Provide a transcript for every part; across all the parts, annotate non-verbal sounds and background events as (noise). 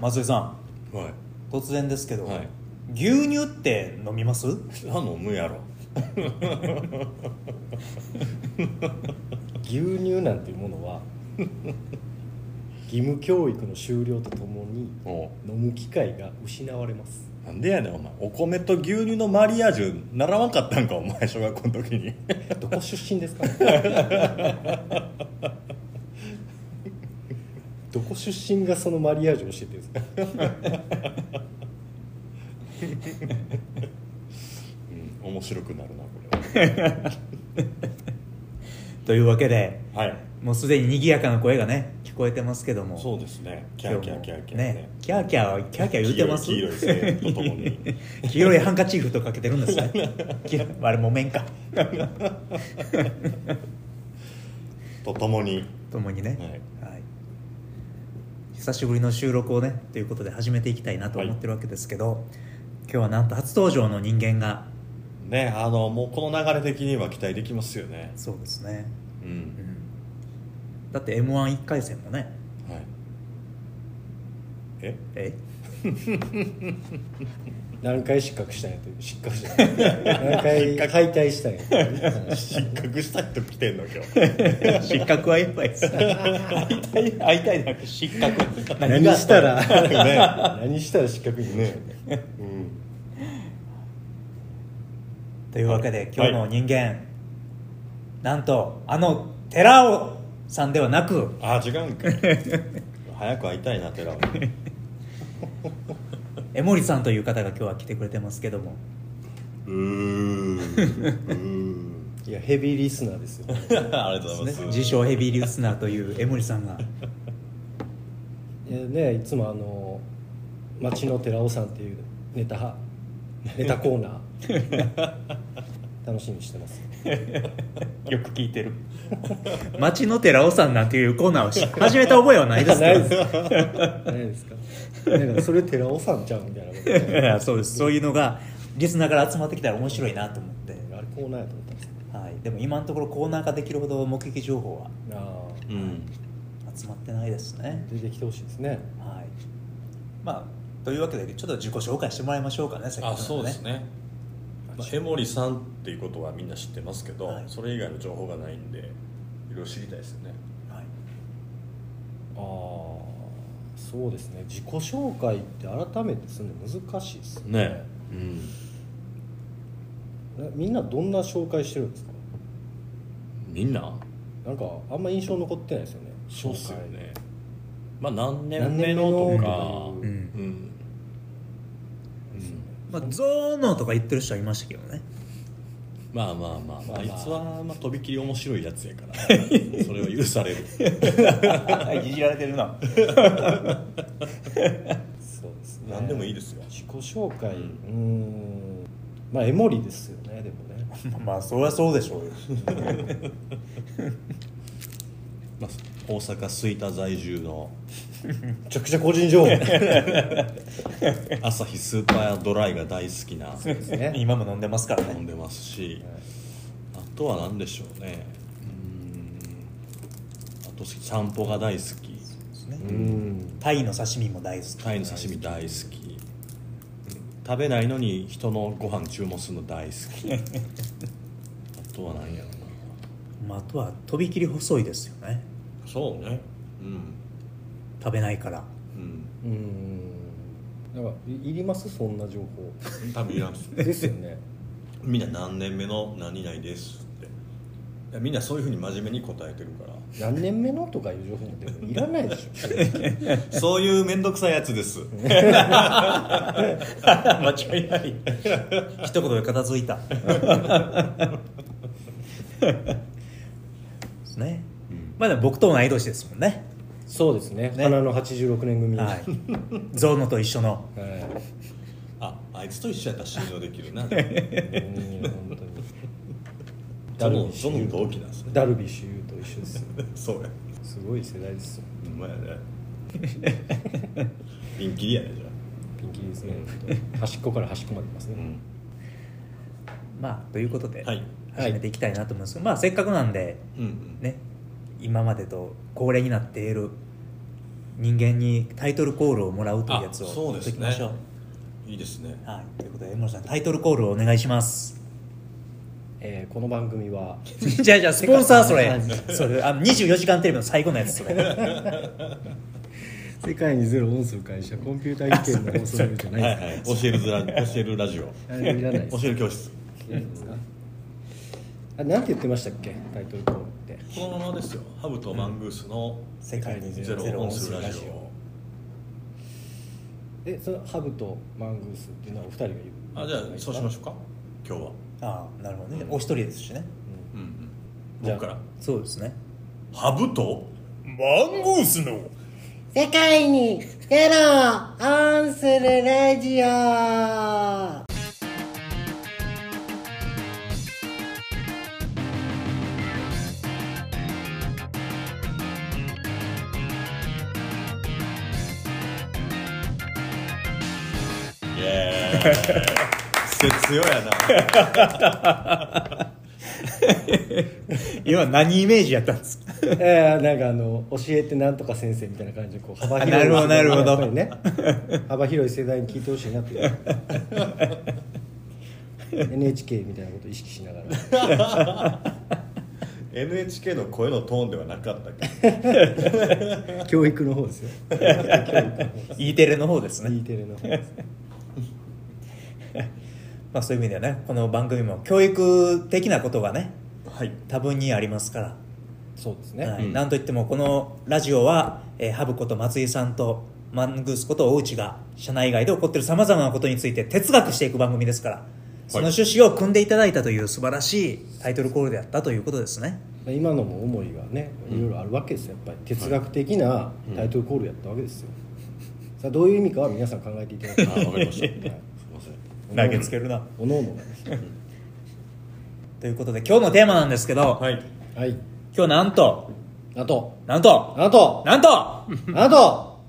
松井さん。はい。突然ですけど、はい。牛乳って飲みます？あ飲むやろ。(laughs) 牛乳なんていうものは義務教育の終了とともに飲む機会が失われます。なんでやねんお前。お米と牛乳のマリアージュ習わんかったんかお前小学校の時に。(laughs) どこ出身ですか？(laughs) どこ出身がそのマリアージュを教えてるんですか？うん面白くなるなこれ。は (laughs) というわけではい。もうすでに賑やかな声がね聞こえてますけども。そうですね。キャーキャーキャーキャー。ねキャーキャーキャーキャー言うてます？黄色いとともに。(laughs) 黄色いハンカチーフとかけてるんですね。(laughs) あれ木綿か。とともに。ともにね、はいはい久しぶりの収録をねということで始めていきたいなと思ってるわけですけど、今日はなんと初登場の人間がねあのもうこの流れ的には期待できますよね。そうですね、ううん。ん、だって m 1 1回戦もねはいえ？え？(laughs) 何回失格したんやと (laughs) 失格したんや何回敗退したんや失格した人来てんの今日。(laughs) 失格はやばいです会いたい会いたいなく失格。何したら？ね。何したら失格になるねうん。というわけで今日の人間、なんとあの寺尾さんではなく。あ違うんか。早く会いたいな寺尾に (laughs) 江森さんという方が今日は来てくれてますけども。うーん。うーん。(laughs) いやヘビーリスナーですよ。(laughs) ありがとうございます。自称ヘビーリスナーという江森さんが。いやねいつもあの町の寺尾さんっていうネタネタコーナー楽しみにしてます。(laughs) よく聞いてる。(laughs) 町の寺尾さんなんていうコーナーをし始めた覚えはないですか (laughs) ないですないですか？なんかそれ寺尾さんちゃうみたいなこと。いやそうです。そういうのがリスナーから集まってきたら面白いなと思って、あれコーナーやと思ったんですはい、でも今のところコーナー化できるほど目撃情報はああうん。集まってないですね。出てきてほしいですね。はい。まあというわけでちょっと自己紹介してもらいましょうかねせっかくなんあそうですね、まあ、江森さんっていうことはみんな知ってますけど、はい。それ以外の情報がないんでいろいろ知りたいですよね。はい。ああそうですね。自己紹介って改めてするの難しいですね。うん。えみんなどんな紹介してるんですか？みんな？なんかあんま印象残ってないですよね。そうっすよ紹介。ねまあ何年何年目のとかまあ、ゾーノとか言ってる人はいましたけどね。まあまあまあ、まあ。まああ。いつはまあとびきり面白いやつやからそれは許される。(laughs) いじられてるな。そうですね。何でもいいですよ。自己紹介うーん。まあエモリですよねでもね。(laughs) まあそりゃそうでしょうよ。(laughs) まあ、大阪吹田在住のめちゃくちゃ個人情報。朝日スーパードライが大好きなですね。今も飲んでますからね。飲んでますしあとは何でしょうね。うーん。あと散歩が大好き。うん。タイの刺身も大好き。タイの刺身大好き。食べないのに人のご飯注文するの大好き。(laughs) あとは何やろまあ、あとはとびきり細いですよね。なそうね。うん食べないから。うん。うん。なんかいいります？そんな情報。多分いらんっす。(laughs) ですよね。みんな何年目の何々ですって。いやみんなそういうふうに真面目に答えてるから。何年目のとかいう情報もでもいらないでしょ。(laughs) そういう面倒くさいやつです。(laughs) 間違いない。一言で片付いた。ね、まあでも僕と同い年ですもんねそうですね。ね。花の86年組。はい。ゾウノと一緒の。はい。ああいつと一緒やったら信用できるな。(laughs) うん本当に。ゾノゾノ同期なんですね。ダルビッシュ有と一緒ですよ。(laughs) そうや。すごい世代ですよ。うまいやね。(laughs) ピンキリやねじゃピンキリですね。端っこから端っこまでいますね、あ、うん。まあということではい。始めていきたいなと思いますけど、まあせっかくなんでうんうん。ね今までと恒例になっている人間にタイトルコールをもらうというやつをあそうですね。やっていきましょう。いいですね。はい、ということで江森さんタイトルコールをお願いします。えーこの番組は (laughs) じゃあじゃあスポンサーそれ。はいそれあの24時間テレビの最後のやつそれ。(laughs) 世界にゼロをオンする会社コンピューター技研の放送じゃないはいですはい教えるラ教えるラジオ。教える教室。いいですか？あなんて言ってましたっけ？タイトルコールって。このままですよ。ハブとマングースの世界にゼロをオ。ンするラジオ。えそのハブとマングースっていうのはお二人が言う？あじゃあそうしましょうか？今日は。ああなるほどね。お一人ですしね。うん。うんじゃあ僕から。そうですね。ハブとマンゴースの世界にゼロをオンするラジオ節よや (laughs) な。今何イメージやったんですか？えー、なんかあの教えてなんとか先生みたいな感じでこう幅広いなるほどなるほど。ね幅広い世代に聞いてほしいなって NHK (laughs) みたいなことを意識しながら。(laughs) NHK の声のトーンではなかった教育の方ですよ。E テレの方ですね。E テレの方ですまあそういう意味ではねこの番組も教育的なことがねはい。多分にありますから。そうですね、はい。うん。なんといってもこのラジオは、えーハブこと松井さんとマングースこと大内が社内外で起こっているさまざまなことについて哲学していく番組ですからその趣旨を組んでいただいたという素晴らしいタイトルコールであったということですね。今のも思いがねいろいろあるわけですよ。やっぱり哲学的なタイトルコールやったわけですよ、さあどういう意味かは皆さん考えていただきたはいすいません投げつけるな。おのおのがね。ということで今日のテーマなんですけど、はい。はい。今日なんと？あと。なんと？あと。なんと？あと。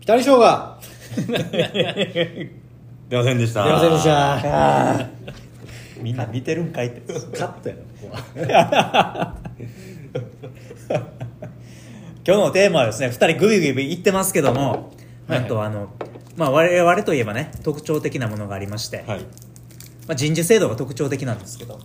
ピタリ賞が。出ませんでした。出ませんでした。みんな見てるんかいって。カットやなここは。(laughs) 今日のテーマはですね2人グビグビ言ってますけども、なんとあの、まあ、我々といえばね特徴的なものがありまして、はい。まあ、人事制度が特徴的なんですけど、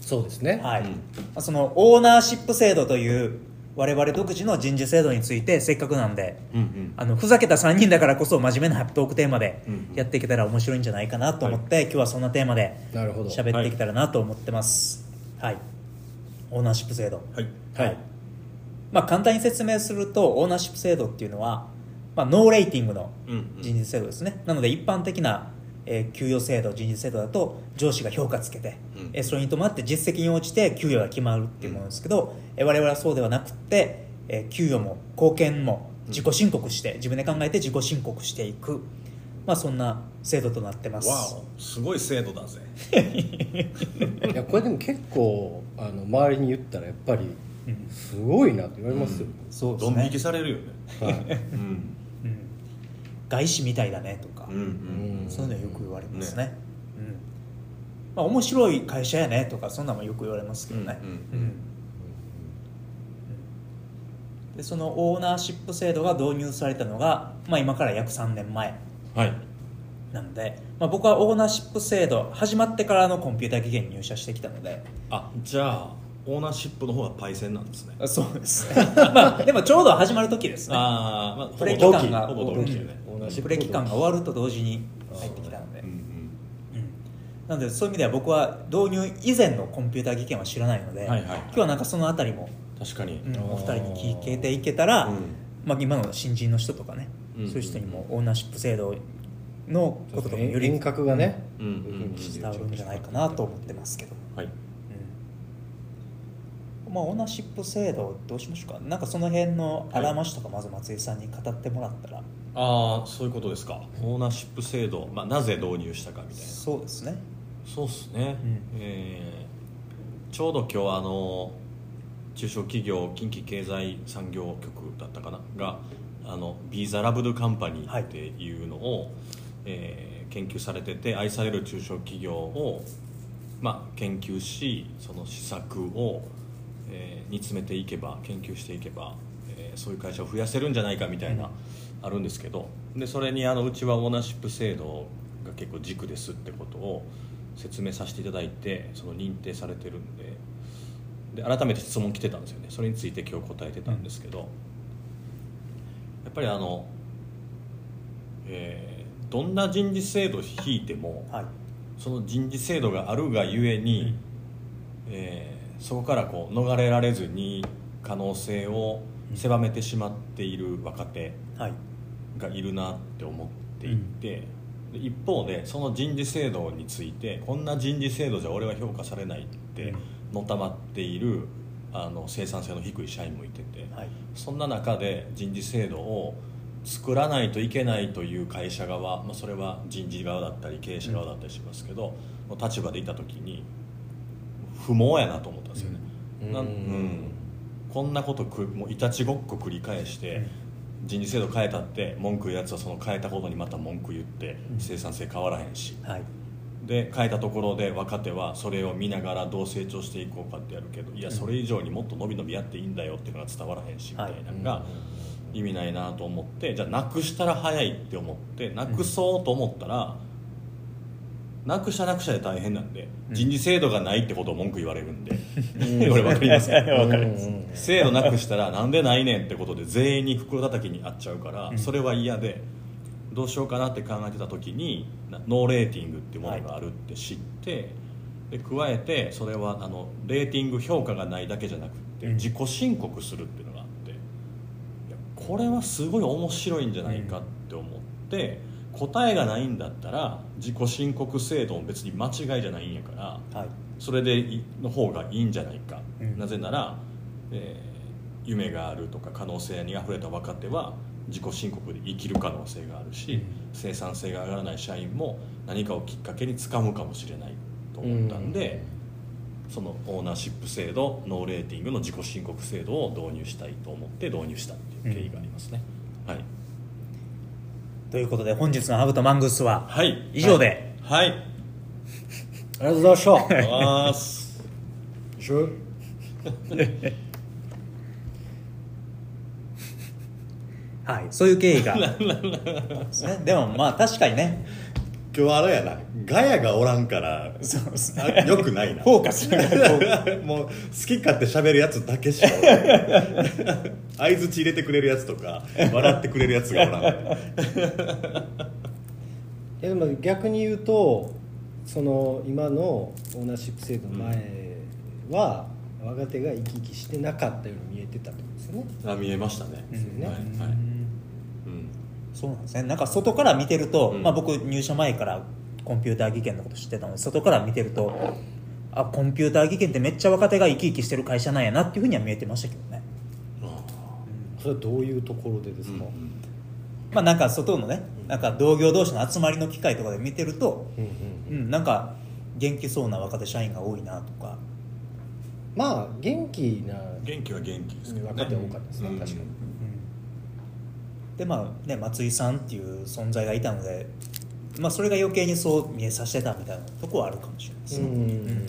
そうですね。はい。うん。まあ、そのオーナーシップ制度という我々独自の人事制度についてせっかくなんでうんうん。あのふざけた3人だからこそ真面目なトークテーマでうんやっていけたら面白いんじゃないかなと思って、今日はそんなテーマでなるほど。喋っていけたらなと思ってます。はい、オーナーシップ制度。はい。はい。まあ、簡単に説明するとオーナーシップ制度っていうのは、まあ、ノーレーティングのうんうん。人事制度ですね、なので一般的な、えー給与制度人事制度だと上司が評価つけて、うん。えーそれに伴って実績に応じて給与が決まるっていうものですけど、えー我々はそうではなくって、えー給与も貢献も自己申告して、自分で考えて自己申告していく、まあ、そんな制度となってます。わおすごい制度だぜ。(laughs) いやこれでも結構あの周りに言ったらやっぱりうん。すごいなって言われますよ、そうですねドン引きされるよね。はい。うんうん外資みたいだねとか、うんうん。そういうのよく言われますね。うん。まあ、面白い会社やねとかそんなのもよく言われますけどね、うんうんうん。でそのオーナーシップ制度が導入されたのが、まあ、今から約3年前はい。なので、まあ、僕はオーナーシップ制度始まってからのコンピューター技研に入社してきたので。あじゃあオーナーシップの方がパイセンなんですね。あそうです。ねまあでもちょうど始まる時ですね。ああまあプレほぼ期間がほぼ同期よねオーナーシッププレ期間が終わると同時に入ってきたので、うんうん。うん。なのでそういう意味では僕は導入以前のコンピューター技研は知らないので、はいはい今日はなんかそのあたりも、確かに。うんお二人に聞けていけたら、うん。まあ、今の新人の人とかね、うんそういう人にもオーナーシップ制度のこととかもより遠隔がね、うんうんうん伝わるんじゃないかなと思ってますけど、はいうんまあ、オーナーシップ制度どうしましょうか。なんかその辺のあらましとかまず松井さんに語ってもらったら、ああそういうことですか。オーナーシップ制度、まあ、なぜ導入したかみたいな。そうですね。そうっすね、うん。えーちょうど今日あの中小企業近畿経済産業局だったかな？があのビーザラブドカンパニーっていうのを、えー研究されてて愛される中小企業を、まあ、研究しその施策を、えー煮詰めていけば研究していけば、えーそういう会社を増やせるんじゃないかみたいな、あるんですけどでそれにあのうちはオーナーシップ制度が結構軸ですってことを説明させていただいてその認定されてるんでで改めて質問来てたんですよね。それについて今日答えてたんですけど、やっぱりあの、えーどんな人事制度を引いても、はい。その人事制度があるがゆえに、えーそこからこう逃れられずに可能性を狭めてしまっている若手はい。がいるなって思っていて、で一方でその人事制度についてこんな人事制度じゃ俺は評価されないってのたまっているあの生産性の低い社員もいてて、はい。そんな中で人事制度を作らないといけないという会社側、まあ、それは人事側だったり経営者側だったりしますけど、の立場でいた時に不毛やなと思ったんですよね、うん。なんうん。こんなことくもういたちごっこ繰り返して、人事制度変えたって文句言うやつはその変えたことにまた文句言って生産性変わらへんし、はい。で変えたところで若手はそれを見ながらどう成長していこうかってやるけどいやそれ以上にもっと伸び伸びやっていいんだよっていうのが伝わらへんしみたいなのが意味ないなと思ってじゃあなくしたら早いって思ってなくそうと思ったら、なくしたなくしたで大変なんで、人事制度がないってことを文句言われるんで、これ分かりますか？(laughs) わかります。制度なくしたらなんでないねんってことで全員に袋叩きにあっちゃうから、それは嫌でどうしようかなって考えてた時になノーレーティングっていうものがあるって知って、で加えてそれはあのレーティング評価がないだけじゃなくて、うん。自己申告するっていうのがあってこれはすごい面白いんじゃないかって思って、答えがないんだったら自己申告制度も別に間違いじゃないんやからはい。それでいの方がいいんじゃないか、うん。なぜなら、えー夢があるとか可能性にあふれた若手は自己申告で生きる可能性があるし、うん。生産性が上がらない社員も何かをきっかけにつかむかもしれないと思ったんで、そのオーナーシップ制度ノーレーティングの自己申告制度を導入したいと思って導入したっていう経緯がありますね、はいということで本日のハブとマングースははい。以上で。はい、はい、ありがとうございました。ありがとうございます。しょ (laughs) はいそういう経緯が。ですねでもまあ確かにね。今日あれやな。ガヤがおらんからそうですあよくないな。フォーカス (laughs) もう好き勝手喋るやつだけしかおらん相づち入れてくれるやつとか笑ってくれるやつがおらん (laughs) いやでも逆に言うとその今のオーナーシップ制度の前は、若手が生き生きしてなかったように見えてたってことですよね。あ見えましたね、ですよねはい。はいうん。そうなんですね。なんか外から見てると、うん。まあ、僕入社前からコンピューター技研のこと知ってたので外から見てるとあコンピューター技研ってめっちゃ若手が生き生きしてる会社なんやなっていうふうには見えてましたけどねそれはどういうところでですか、まあなんか外のねなんか同業同士の集まりの機会とかで見てると、うんうんうん、なんか元気そうな若手社員が多いなとか。まあ元気な元気は元気ですけどね。若手多かったですね、うん。確かに。でまあね松井さんっていう存在がいたので、まあ、それが余計にそう見えさせてたみたいなとこはあるかもしれないですね、うん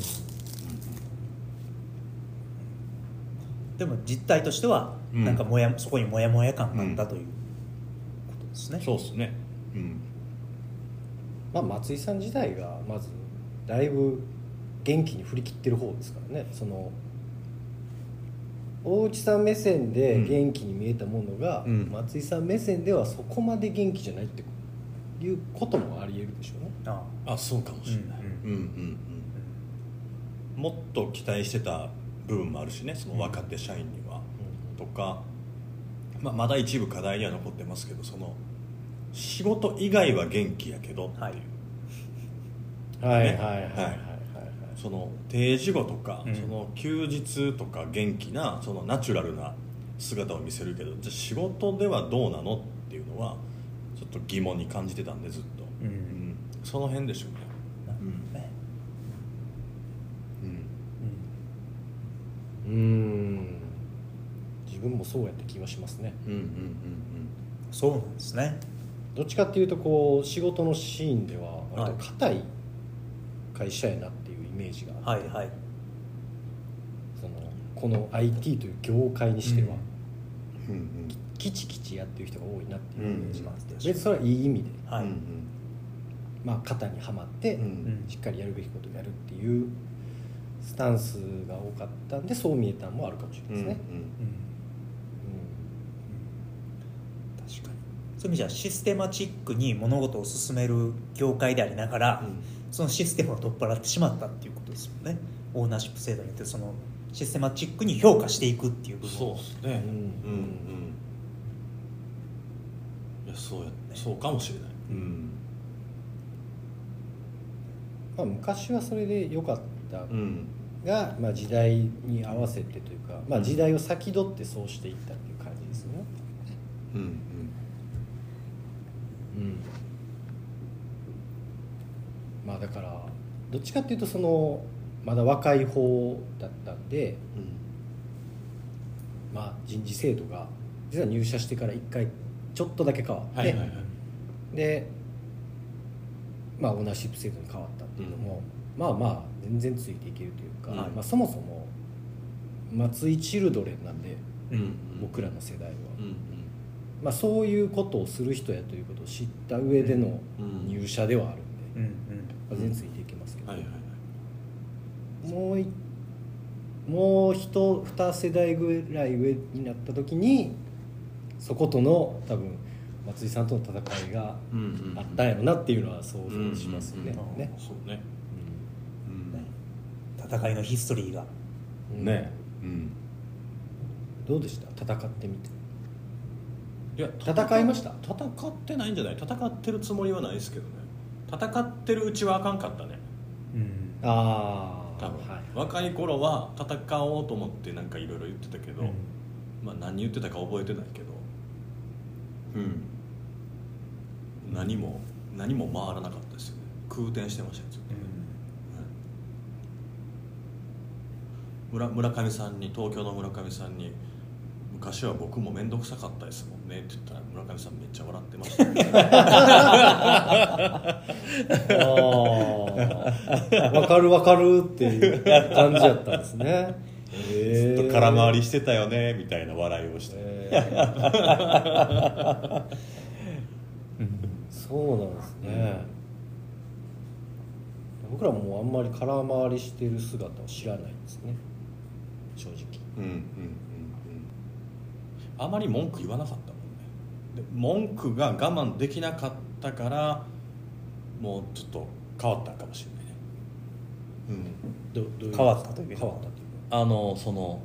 でも実態としてはうん。なんかもや、そこにモヤモヤ感があったということですね、そうっすね。うん。まあ、松井さん自体がまずだいぶ元気に振り切ってる方ですからね。その大内さん目線で元気に見えたものが、うん。松井さん目線ではそこまで元気じゃないっていうこともありえるでしょうね。ああ。そうかもしれない、ううんんうんうん。もっと期待してた部分もあるしねその若手社員には、とか、まあ、まだ一部課題には残ってますけどその仕事以外は元気やけどっていう、はい。はいねはいはいはい。はい。その定時後とか、うん。その休日とか元気なそのナチュラルな姿を見せるけどじゃあ仕事ではどうなのっていうのはちょっと疑問に感じてたんでずっと、うん。うん。その辺でしょうねなるほどねうん。うーん自分もそうやった気がしますね。うんうんうんそうなんですね。どっちかっていうとこう仕事のシーンでは割と硬い会社やなっていうイメージがあって、はいはい。そのこの IT という業界にしては、うん。うんうん。きちきちやってる人が多いなっていうイメージがあって、うん別にそれはいい意味で、はい、うんまあ、型にはまって、うん。うんしっかりやるべきことをやるっていうスタンスが多かったんでそう見えたのもあるかもしれないですね、うんうん。確かに。そういう意味じゃシステマチックに物事を進める業界でありながら、そのシステムを取っ払ってしまったっていうことですもんね。オーナーシップ制度によってそのシステマチックに評価していくっていう部分そうですね。うんうんうん。いやそうやそうかもしれない。うん。まあ、昔はそれで良かったうん。が、まあ、時代に合わせてというか、まあ、時代を先取ってそうしていったっていう感じですよね、うんうん。まあだからどっちかっていうとそのまだ若い方だったんで、うん。まあ、人事制度が実は入社してから1回ちょっとだけ変わって、はいはいはい。で、まあ、オーナーシップ制度に変わったっていうのも、まあまあ全然ついていけるというか、はいまあ、そもそも松井チルドレンなんでうん僕らの世代は、うんまあ、そういうことをする人やということを知った上でのうん入社ではあるんで、うんうん。まあ全然ついていけますけど、はいはいはい。もういもう一二世代ぐらい上になった時にそことの多分松井さんとの戦いがうんうんあったんやろなっていうのは想像しますよね。うんうんね。そうね戦いのヒストリーが。うん。ねうん。どうでした？戦ってみて。いや戦いました？戦ってないんじゃない？戦ってるつもりはないですけどね。戦ってるうちはあかんかったね。うん。ああ多分、はい。若い頃は戦おうと思ってなんかいろいろ言ってたけど、うん。まあ何言ってたか覚えてないけどうん。何も何も回らなかったですよね。空転してましたよずっと。ね、村村上さんに東京の村上さんに「昔は僕も面倒くさかったですもんね」って言ったら村上さんめっちゃ笑ってました、(laughs) ね、ああ分かる分かるっていう感じやったんですね。ずっと空回りしてたよねみたいな笑いをして、えー。そうなんですね、僕らもあんまり空回りしてる姿を知らないですね正直。うんうんうんうん。あまり文句言わなかったもんね。で文句が我慢できなかったからもうちょっと変わったかもしれないね。どどういう変わったという変わったといううんあのその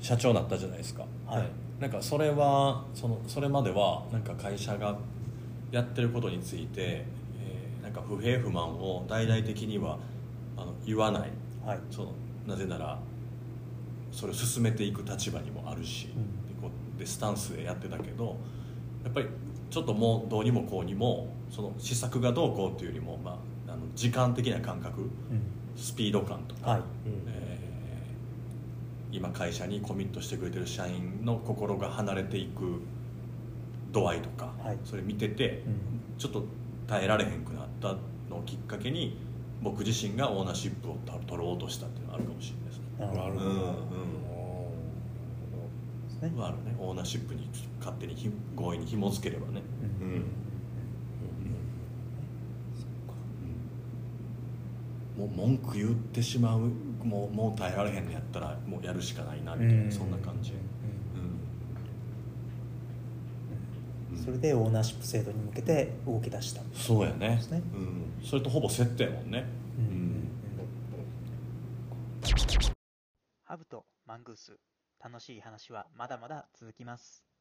社長になったじゃないですか。はい。なんかそれはそのそれまではなんか会社がやってることについて、えーなんか不平不満を大々的にはあの言わない。はい。そのなぜならそれを進めていく立場にもあるし、でこうでスタンスでやってたけどやっぱりちょっともうどうにもこうにもその施策がどうこうっていうよりも、まあ、あの時間的な感覚うん。スピード感とか、はい。うんえー今会社にコミットしてくれてる社員の心が離れていく度合いとか、はい。それ見てて、うん。ちょっと耐えられへんくなったのをきっかけに僕自身がオーナーシップを取取ろうとしたっていうのがあるかもしれないですね。なるほど。うんね。はあるね。オーナーシップに勝手にひ合意に紐付ければね、うん。うん。もう文句言ってしまうもうもう耐えられへん。のやったらもうやるしかないなみたいな、そん。な感じ、うん。それでオーナーシップ制度に向けて動き出したそうやねうん、それとほぼセットやもん。ね、うん。ハブとマングース楽しい話はまだまだ続きます。